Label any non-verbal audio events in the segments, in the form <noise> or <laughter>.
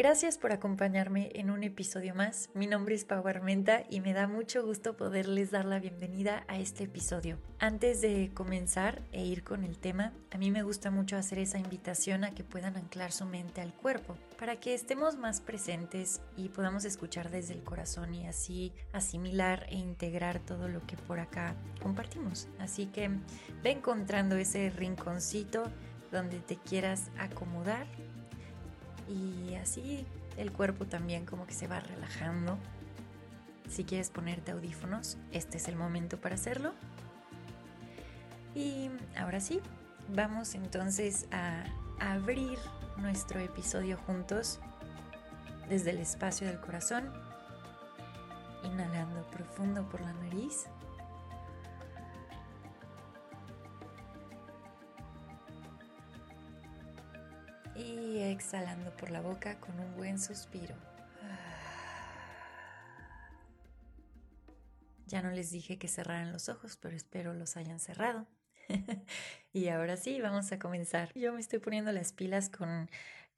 Gracias por acompañarme en un episodio más. Mi nombre es Pau Armenta y me da mucho gusto poderles dar la bienvenida a este episodio. Antes de comenzar e ir con el tema, a mí me gusta mucho hacer esa invitación a que puedan anclar su mente al cuerpo para que estemos más presentes y podamos escuchar desde el corazón y así asimilar e integrar todo lo que por acá compartimos. Así que ve encontrando ese rinconcito donde te quieras acomodar y así el cuerpo también como que se va relajando. Si quieres ponerte audífonos, este es el momento para hacerlo. Y ahora sí, vamos entonces a abrir nuestro episodio juntos desde el espacio del corazón, inhalando profundo por la nariz. Y exhalando por la boca con un buen suspiro. Ya no les dije que cerraran los ojos, pero espero los hayan cerrado. <laughs> y ahora sí, vamos a comenzar. Yo me estoy poniendo las pilas con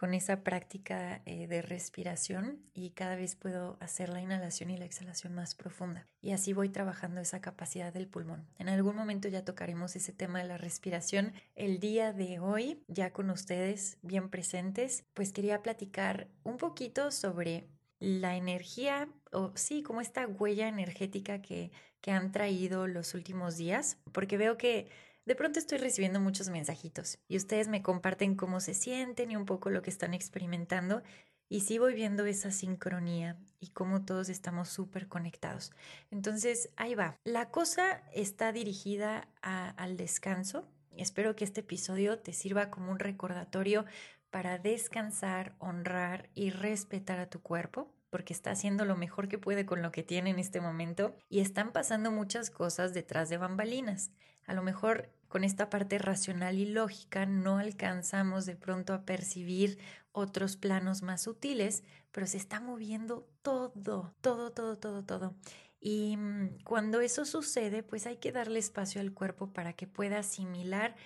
con esa práctica eh, de respiración y cada vez puedo hacer la inhalación y la exhalación más profunda. Y así voy trabajando esa capacidad del pulmón. En algún momento ya tocaremos ese tema de la respiración. El día de hoy, ya con ustedes bien presentes, pues quería platicar un poquito sobre la energía o sí, como esta huella energética que, que han traído los últimos días, porque veo que de pronto estoy recibiendo muchos mensajitos y ustedes me comparten cómo se sienten y un poco lo que están experimentando y sí voy viendo esa sincronía y cómo todos estamos súper conectados. Entonces, ahí va. La cosa está dirigida al descanso. Espero que este episodio te sirva como un recordatorio para descansar, honrar y respetar a tu cuerpo porque está haciendo lo mejor que puede con lo que tiene en este momento y están pasando muchas cosas detrás de bambalinas. A lo mejor con esta parte racional y lógica no alcanzamos de pronto a percibir otros planos más sutiles, pero se está moviendo todo, todo, todo, todo, todo. Y mm, cuando eso sucede, pues hay que darle espacio al cuerpo para que pueda asimilar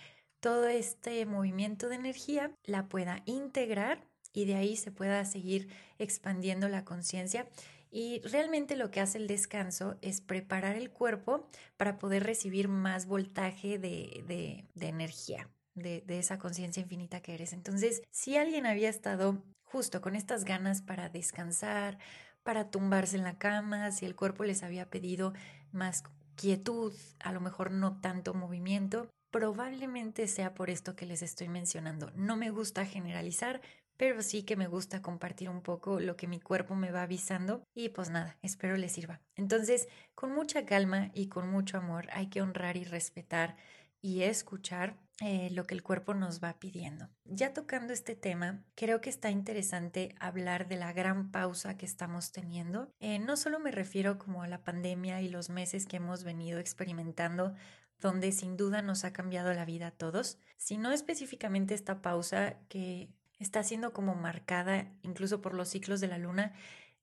todo este movimiento de energía, la pueda integrar y de ahí se pueda seguir expandiendo la conciencia. Y realmente lo que hace el descanso es preparar el cuerpo para poder recibir más voltaje de, energía, de, de esa conciencia infinita que eres. Entonces, si alguien había estado justo con estas ganas para descansar, para tumbarse en la cama, si el cuerpo les había pedido más quietud, a lo mejor no tanto movimiento, probablemente sea por esto que les estoy mencionando. No me gusta generalizar, pero sí que me gusta compartir un poco lo que mi cuerpo me va avisando y pues nada, espero les sirva. Entonces, con mucha calma y con mucho amor hay que honrar y respetar y escuchar eh, lo que el cuerpo nos va pidiendo. Ya tocando este tema, creo que está interesante hablar de la gran pausa que estamos teniendo. Eh, no solo me refiero como a la pandemia y los meses que hemos venido experimentando donde sin duda nos ha cambiado la vida a todos, sino específicamente esta pausa que está siendo como marcada incluso por los ciclos de la luna,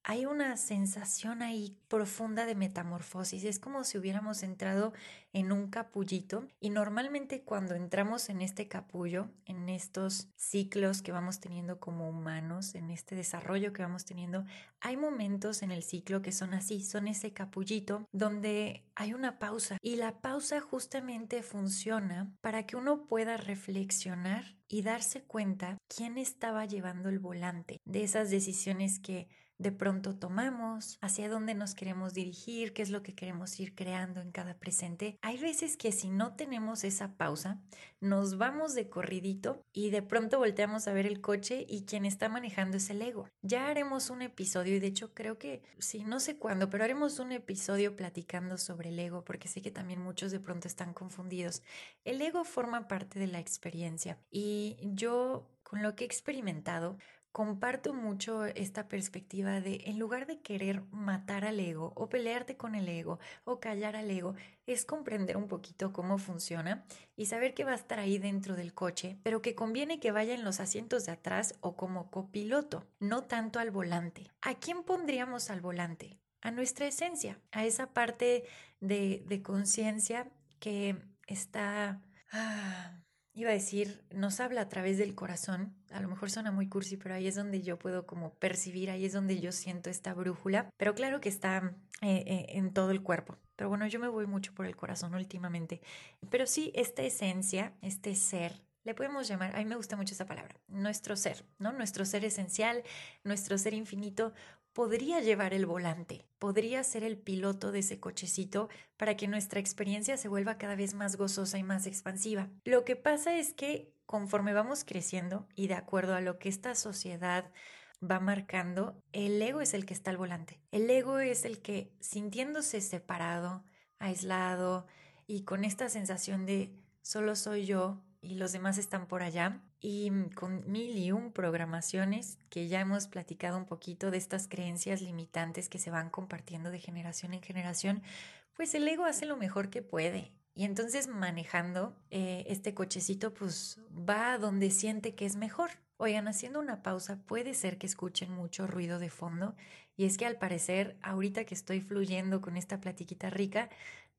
hay una sensación ahí profunda de metamorfosis. Es como si hubiéramos entrado en un capullito y normalmente cuando entramos en este capullo, en estos ciclos que vamos teniendo como humanos, en este desarrollo que vamos teniendo, hay momentos en el ciclo que son así, son ese capullito donde hay una pausa y la pausa justamente funciona para que uno pueda reflexionar y darse cuenta quién estaba llevando el volante de esas decisiones que de pronto tomamos, hacia dónde nos queremos dirigir, qué es lo que queremos ir creando en cada presente. Hay veces que si no tenemos esa pausa, nos vamos de corridito y de pronto volteamos a ver el coche y quien está manejando es el ego. Ya haremos un episodio y de hecho creo que, sí, no sé cuándo, pero haremos un episodio platicando sobre el ego porque sé que también muchos de pronto están confundidos. El ego forma parte de la experiencia y yo con lo que he experimentado, comparto mucho esta perspectiva de en lugar de querer matar al ego o pelearte con el ego o callar al ego, es comprender un poquito cómo funciona y saber que va a estar ahí dentro del coche, pero que conviene que vaya en los asientos de atrás o como copiloto, no tanto al volante. ¿A quién pondríamos al volante? A nuestra esencia, a esa parte de, de conciencia que está... Ah, iba a decir, nos habla a través del corazón. A lo mejor suena muy cursi, pero ahí es donde yo puedo como percibir, ahí es donde yo siento esta brújula. Pero claro que está eh, eh, en todo el cuerpo. Pero bueno, yo me voy mucho por el corazón últimamente. Pero sí, esta esencia, este ser, le podemos llamar, a mí me gusta mucho esa palabra, nuestro ser, ¿no? Nuestro ser esencial, nuestro ser infinito, podría llevar el volante, podría ser el piloto de ese cochecito para que nuestra experiencia se vuelva cada vez más gozosa y más expansiva. Lo que pasa es que conforme vamos creciendo y de acuerdo a lo que esta sociedad va marcando, el ego es el que está al volante. El ego es el que sintiéndose separado, aislado y con esta sensación de solo soy yo y los demás están por allá, y mm, con mil y un programaciones que ya hemos platicado un poquito de estas creencias limitantes que se van compartiendo de generación en generación, pues el ego hace lo mejor que puede. Y entonces manejando eh, este cochecito, pues va a donde siente que es mejor. Oigan, haciendo una pausa, puede ser que escuchen mucho ruido de fondo. Y es que al parecer, ahorita que estoy fluyendo con esta platiquita rica,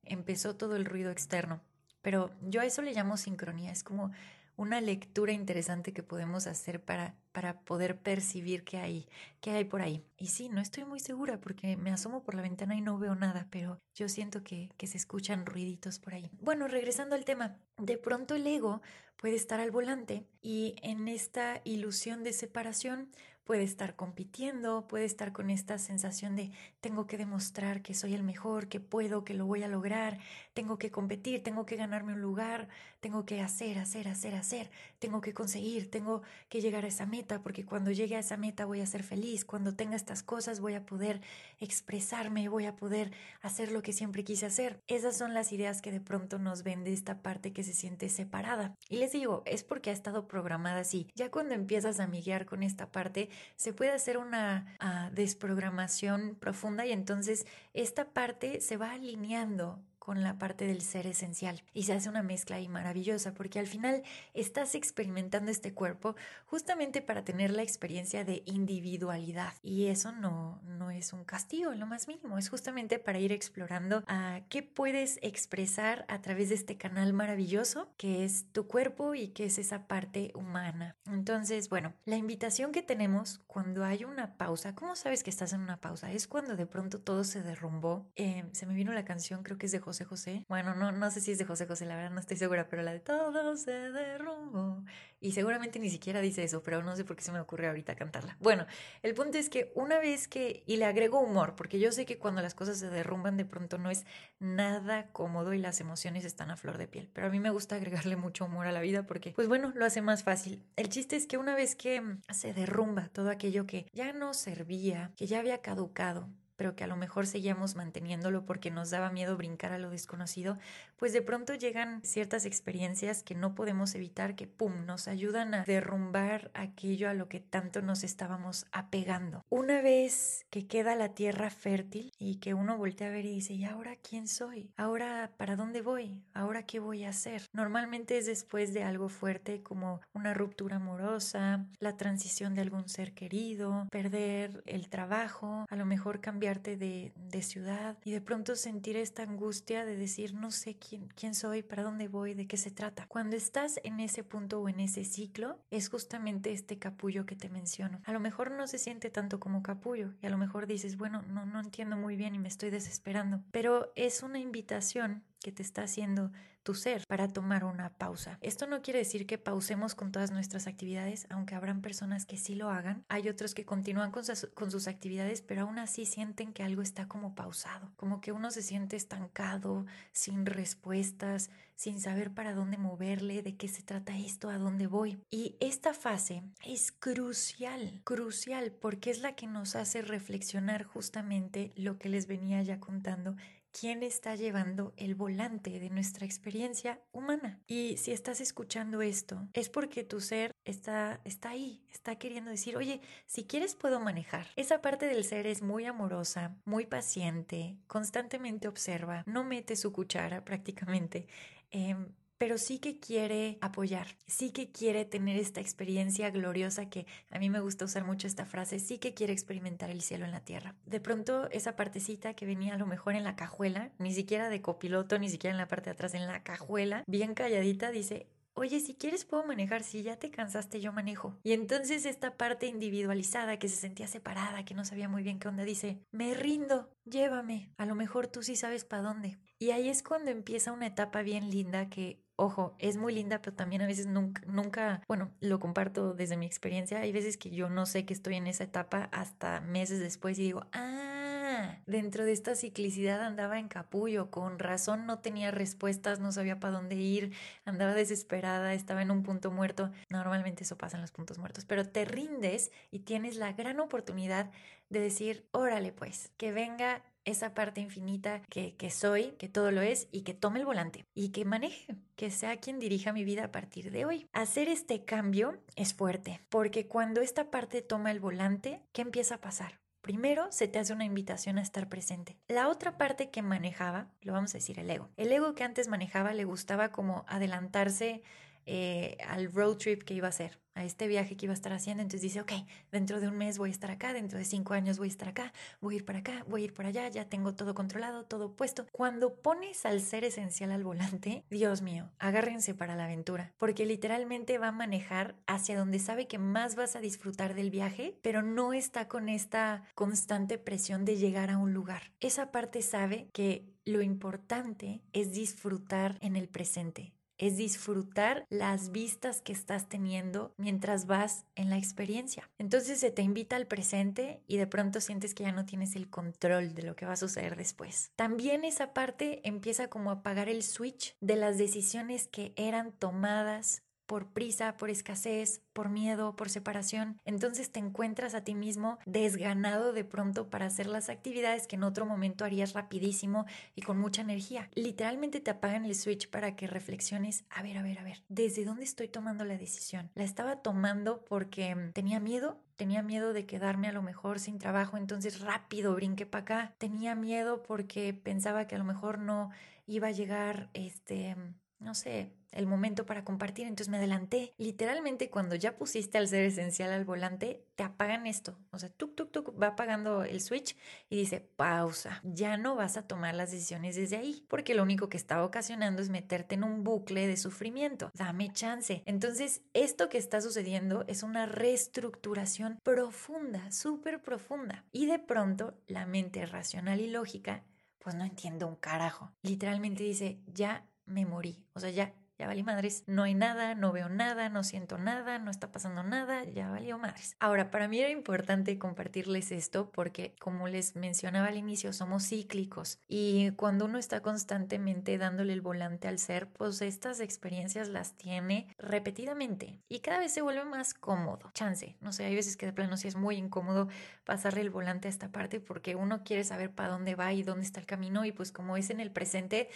empezó todo el ruido externo. Pero yo a eso le llamo sincronía. Es como una lectura interesante que podemos hacer para, para poder percibir qué hay, qué hay por ahí. Y sí, no estoy muy segura porque me asomo por la ventana y no veo nada, pero yo siento que, que se escuchan ruiditos por ahí. Bueno, regresando al tema, de pronto el ego puede estar al volante y en esta ilusión de separación puede estar compitiendo, puede estar con esta sensación de tengo que demostrar que soy el mejor, que puedo, que lo voy a lograr, tengo que competir, tengo que ganarme un lugar, tengo que hacer, hacer, hacer, hacer, tengo que conseguir, tengo que llegar a esa meta, porque cuando llegue a esa meta voy a ser feliz, cuando tenga estas cosas voy a poder expresarme, voy a poder hacer lo que siempre quise hacer. Esas son las ideas que de pronto nos vende esta parte que se siente separada. Y les digo, es porque ha estado programada así. Ya cuando empiezas a miguear con esta parte, se puede hacer una ah, desprogramación profunda y entonces esta parte se va alineando con la parte del ser esencial y se hace una mezcla ahí maravillosa porque al final estás experimentando este cuerpo justamente para tener la experiencia de individualidad y eso no, no es un castigo lo más mínimo, es justamente para ir explorando a qué puedes expresar a través de este canal maravilloso que es tu cuerpo y que es esa parte humana. Entonces, bueno, la invitación que tenemos cuando hay una pausa, ¿cómo sabes que estás en una pausa? Es cuando de pronto todo se derrumbó. Eh, se me vino la canción, creo que es de José José. Bueno, no, no sé si es de José José, la verdad no estoy segura, pero la de todo se derrumbó. Y seguramente ni siquiera dice eso, pero no sé por qué se me ocurre ahorita cantarla. Bueno, el punto es que una vez que, y le agrego humor, porque yo sé que cuando las cosas se derrumban de pronto no es nada cómodo y las emociones están a flor de piel, pero a mí me gusta agregarle mucho humor a la vida porque, pues bueno, lo hace más fácil. El chiste es que una vez que se derrumba todo aquello que ya no servía, que ya había caducado, pero que a lo mejor seguíamos manteniéndolo porque nos daba miedo brincar a lo desconocido, pues de pronto llegan ciertas experiencias que no podemos evitar que, ¡pum!, nos ayudan a derrumbar aquello a lo que tanto nos estábamos apegando. Una vez que queda la tierra fértil y que uno voltea a ver y dice, ¿y ahora quién soy? ¿Ahora para dónde voy? ¿Ahora qué voy a hacer? Normalmente es después de algo fuerte como una ruptura amorosa, la transición de algún ser querido, perder el trabajo, a lo mejor cambiar de, de, ciudad y de pronto sentir esta angustia de decir no sé quién, soy, para dónde voy, de qué se trata. Cuando estás en ese punto o en ese ciclo, es justamente este capullo que te menciono. A lo mejor no se siente tanto como capullo y a lo mejor dices, bueno, no, no entiendo muy bien y me estoy desesperando, pero es una invitación que te está haciendo tu ser para tomar una pausa. Esto no quiere decir que pausemos con todas nuestras actividades, aunque habrán personas que sí lo hagan. Hay otros que continúan con sus, actividades, pero aún así sienten que algo está como pausado, como que uno se siente estancado, sin respuestas, sin saber para dónde moverle, de qué se trata esto, a dónde voy. Y esta fase es crucial, crucial, porque es la que nos hace reflexionar justamente lo que les venía ya contando quién está llevando el volante de nuestra experiencia humana. Y si estás escuchando esto, es porque tu ser está, está ahí, está queriendo decir, oye, si quieres puedo manejar. Esa parte del ser es muy amorosa, muy paciente, constantemente observa, no mete su cuchara prácticamente. Em, pero sí que quiere apoyar, sí que quiere tener esta experiencia gloriosa que a mí me gusta usar mucho esta frase, sí que quiere experimentar el cielo en la tierra. De pronto esa partecita que venía a lo mejor en la cajuela, ni siquiera de copiloto, ni siquiera en la parte de atrás, en la cajuela, bien calladita, dice, Oye, si quieres puedo manejar, si ya te cansaste yo manejo. Y entonces esta parte individualizada que se sentía separada, que no sabía muy bien qué onda, dice, me rindo, llévame, a lo mejor tú sí sabes para dónde. Y ahí es cuando empieza una etapa bien linda que ojo, es muy linda, pero también a veces nunca, nunca, bueno, lo comparto desde mi experiencia, hay veces que yo no sé que estoy en esa etapa hasta meses después y digo, ah, dentro de esta ciclicidad andaba en capullo, con razón no tenía respuestas, no sabía para dónde ir, andaba desesperada, estaba en un punto muerto. Normalmente eso pasa en los puntos muertos, pero te rindes y tienes la gran oportunidad de decir, órale pues, que venga esa parte infinita que, que, soy, que todo lo es, y que tome el volante y que maneje, que sea quien dirija mi vida a partir de hoy. Hacer este cambio es fuerte, porque cuando esta parte toma el volante, ¿qué empieza a pasar? Primero, se te hace una invitación a estar presente. La otra parte que manejaba, lo vamos a decir el ego. El ego que antes manejaba le gustaba como adelantarse eh, al road trip que iba a hacer a este viaje que iba a estar haciendo. Entonces dice, ok, dentro de un mes voy a estar acá, dentro de cinco años voy a estar acá, voy a ir para acá, voy a ir para allá, ya tengo todo controlado, todo puesto. Cuando pones al ser esencial al volante, Dios mío, agárrense para la aventura, porque literalmente va a manejar hacia donde sabe que más vas a disfrutar del viaje, pero no está con esta constante presión de llegar a un lugar. Esa parte sabe que lo importante es disfrutar en el presente, es disfrutar las vistas que estás teniendo mientras vas en la experiencia. Entonces se te invita al presente y de pronto sientes que ya no tienes el control de lo que va a suceder después. También esa parte empieza como a apagar el switch de las decisiones que eran tomadas por prisa, por escasez, por miedo, por separación. Entonces te encuentras a ti mismo desganado de pronto para hacer las actividades que en otro momento harías rapidísimo y con mucha energía. Literalmente te apagan el switch para que reflexiones, a ver, a ver, a ver, ¿desde dónde estoy tomando la decisión? ¿La estaba tomando porque mm, tenía miedo? Tenía miedo de quedarme a lo mejor sin trabajo, entonces rápido brinqué para acá. Tenía miedo porque pensaba que a lo mejor no iba a llegar este no sé, el momento para compartir, entonces me adelanté. Literalmente cuando ya pusiste al ser esencial al volante, te apagan esto. O sea, tuk, tuk, tuk, va apagando el switch y dice, pausa, ya no vas a tomar las decisiones desde ahí, porque lo único que está ocasionando es meterte en un bucle de sufrimiento. Dame chance. Entonces, esto que está sucediendo es una reestructuración profunda, súper profunda. Y de pronto, la mente racional y lógica, pues no entiende un carajo. Literalmente dice, ya me morí. O sea, ya, ya valí madres, no hay nada, no veo nada, no siento nada, no está pasando nada, ya valió madres. Ahora, para mí era importante compartirles esto porque, como les mencionaba al inicio, somos cíclicos y cuando uno está constantemente dándole el volante al ser, pues estas experiencias las tiene repetidamente y cada vez se vuelve más cómodo. Chance, no sé, hay veces que de plano sí es muy incómodo pasarle el volante a esta parte porque uno quiere saber para dónde va y dónde está el camino y pues como es en el presente,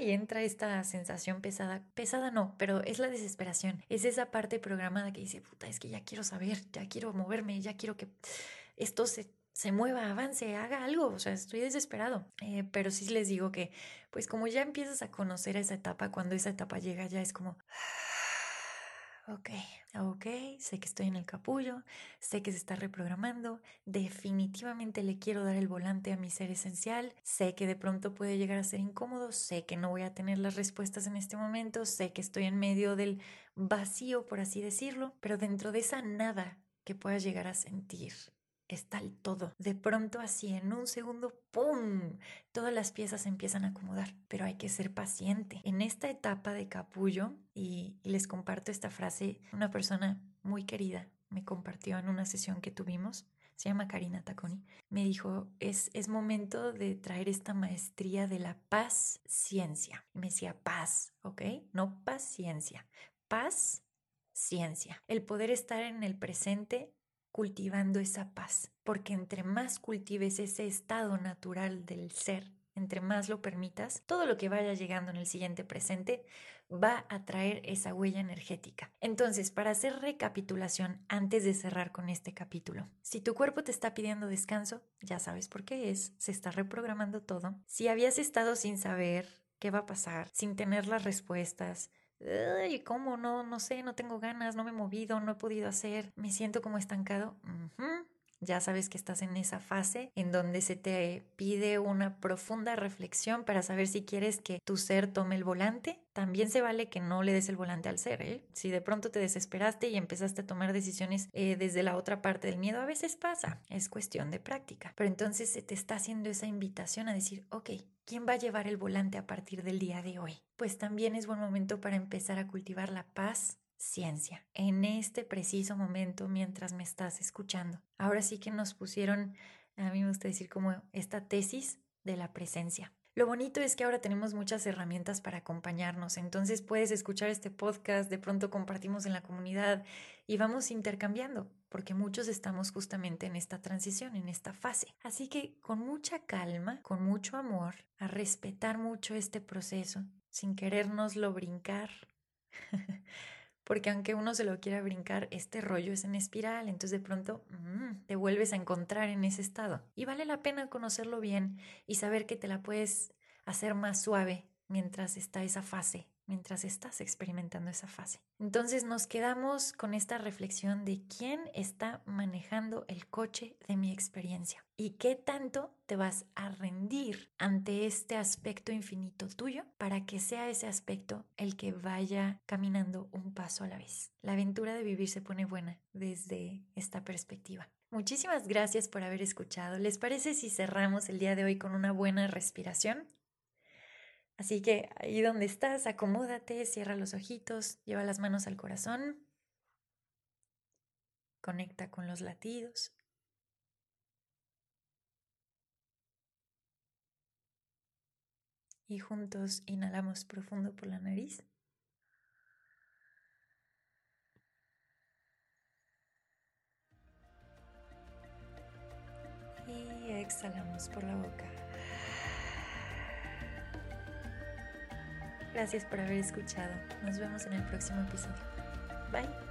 y entra esta sensación pesada. Pesada no, pero es la desesperación. Es esa parte programada que dice, puta, es que ya quiero saber, ya quiero moverme, ya quiero que esto se, se mueva, avance, haga algo. O sea, estoy desesperado. Eh, pero sí les digo que, pues como ya empiezas a conocer esa etapa, cuando esa etapa llega ya es como... Ok, ok, sé que estoy en el capullo, sé que se está reprogramando, definitivamente le quiero dar el volante a mi ser esencial, sé que de pronto puede llegar a ser incómodo, sé que no voy a tener las respuestas en este momento, sé que estoy en medio del vacío, por así decirlo, pero dentro de esa nada que puedas llegar a sentir, está el todo. De pronto así, en un segundo, ¡pum! Todas las piezas se empiezan a acomodar, pero hay que ser paciente. En esta etapa de capullo, y, les comparto esta frase, una persona muy querida me compartió en una sesión que tuvimos, se llama Karina Taconi, me dijo, es, es momento de traer esta maestría de la paz ciencia. Y me decía, paz, ¿ok? No paciencia, paz ciencia. El poder estar en el presente cultivando esa paz, porque entre más cultives ese estado natural del ser, entre más lo permitas, todo lo que vaya llegando en el siguiente presente va a traer esa huella energética. Entonces, para hacer recapitulación antes de cerrar con este capítulo, si tu cuerpo te está pidiendo descanso, ya sabes por qué es, se está reprogramando todo. Si habías estado sin saber qué va a pasar, sin tener las respuestas, ¿Y ¿cómo? No, no sé, no tengo ganas, no me he movido, no he podido hacer, me siento como estancado. Ya sabes que estás en esa fase en donde se te pide una profunda reflexión para saber si quieres que tu ser tome el volante. También se vale que no le des el volante al ser. ¿eh? Si de pronto te desesperaste y empezaste a tomar decisiones eh, desde la otra parte del miedo, a veces pasa. Es cuestión de práctica. Pero entonces se te está haciendo esa invitación a decir, ok, ¿quién va a llevar el volante a partir del día de hoy? Pues también es buen momento para empezar a cultivar la paz ciencia en este preciso momento mientras me estás escuchando. Ahora sí que nos pusieron, a mí me gusta decir como esta tesis de la presencia. Lo bonito es que ahora tenemos muchas herramientas para acompañarnos, entonces puedes escuchar este podcast, de pronto compartimos en la comunidad y vamos intercambiando, porque muchos estamos justamente en esta transición, en esta fase. Así que con mucha calma, con mucho amor, a respetar mucho este proceso, sin querérnoslo brincar. <laughs> porque aunque uno se lo quiera brincar, este rollo es en espiral, entonces de pronto mm, te vuelves a encontrar en ese estado. Y vale la pena conocerlo bien y saber que te la puedes hacer más suave mientras está esa fase mientras estás experimentando esa fase. Entonces nos quedamos con esta reflexión de quién está manejando el coche de mi experiencia y qué tanto te vas a rendir ante este aspecto infinito tuyo para que sea ese aspecto el que vaya caminando un paso a la vez. La aventura de vivir se pone buena desde esta perspectiva. Muchísimas gracias por haber escuchado. ¿Les parece si cerramos el día de hoy con una buena respiración? Así que ahí donde estás, acomódate, cierra los ojitos, lleva las manos al corazón, conecta con los latidos. Y juntos inhalamos profundo por la nariz. Y exhalamos por la boca. Gracias por haber escuchado. Nos vemos en el próximo episodio. Bye.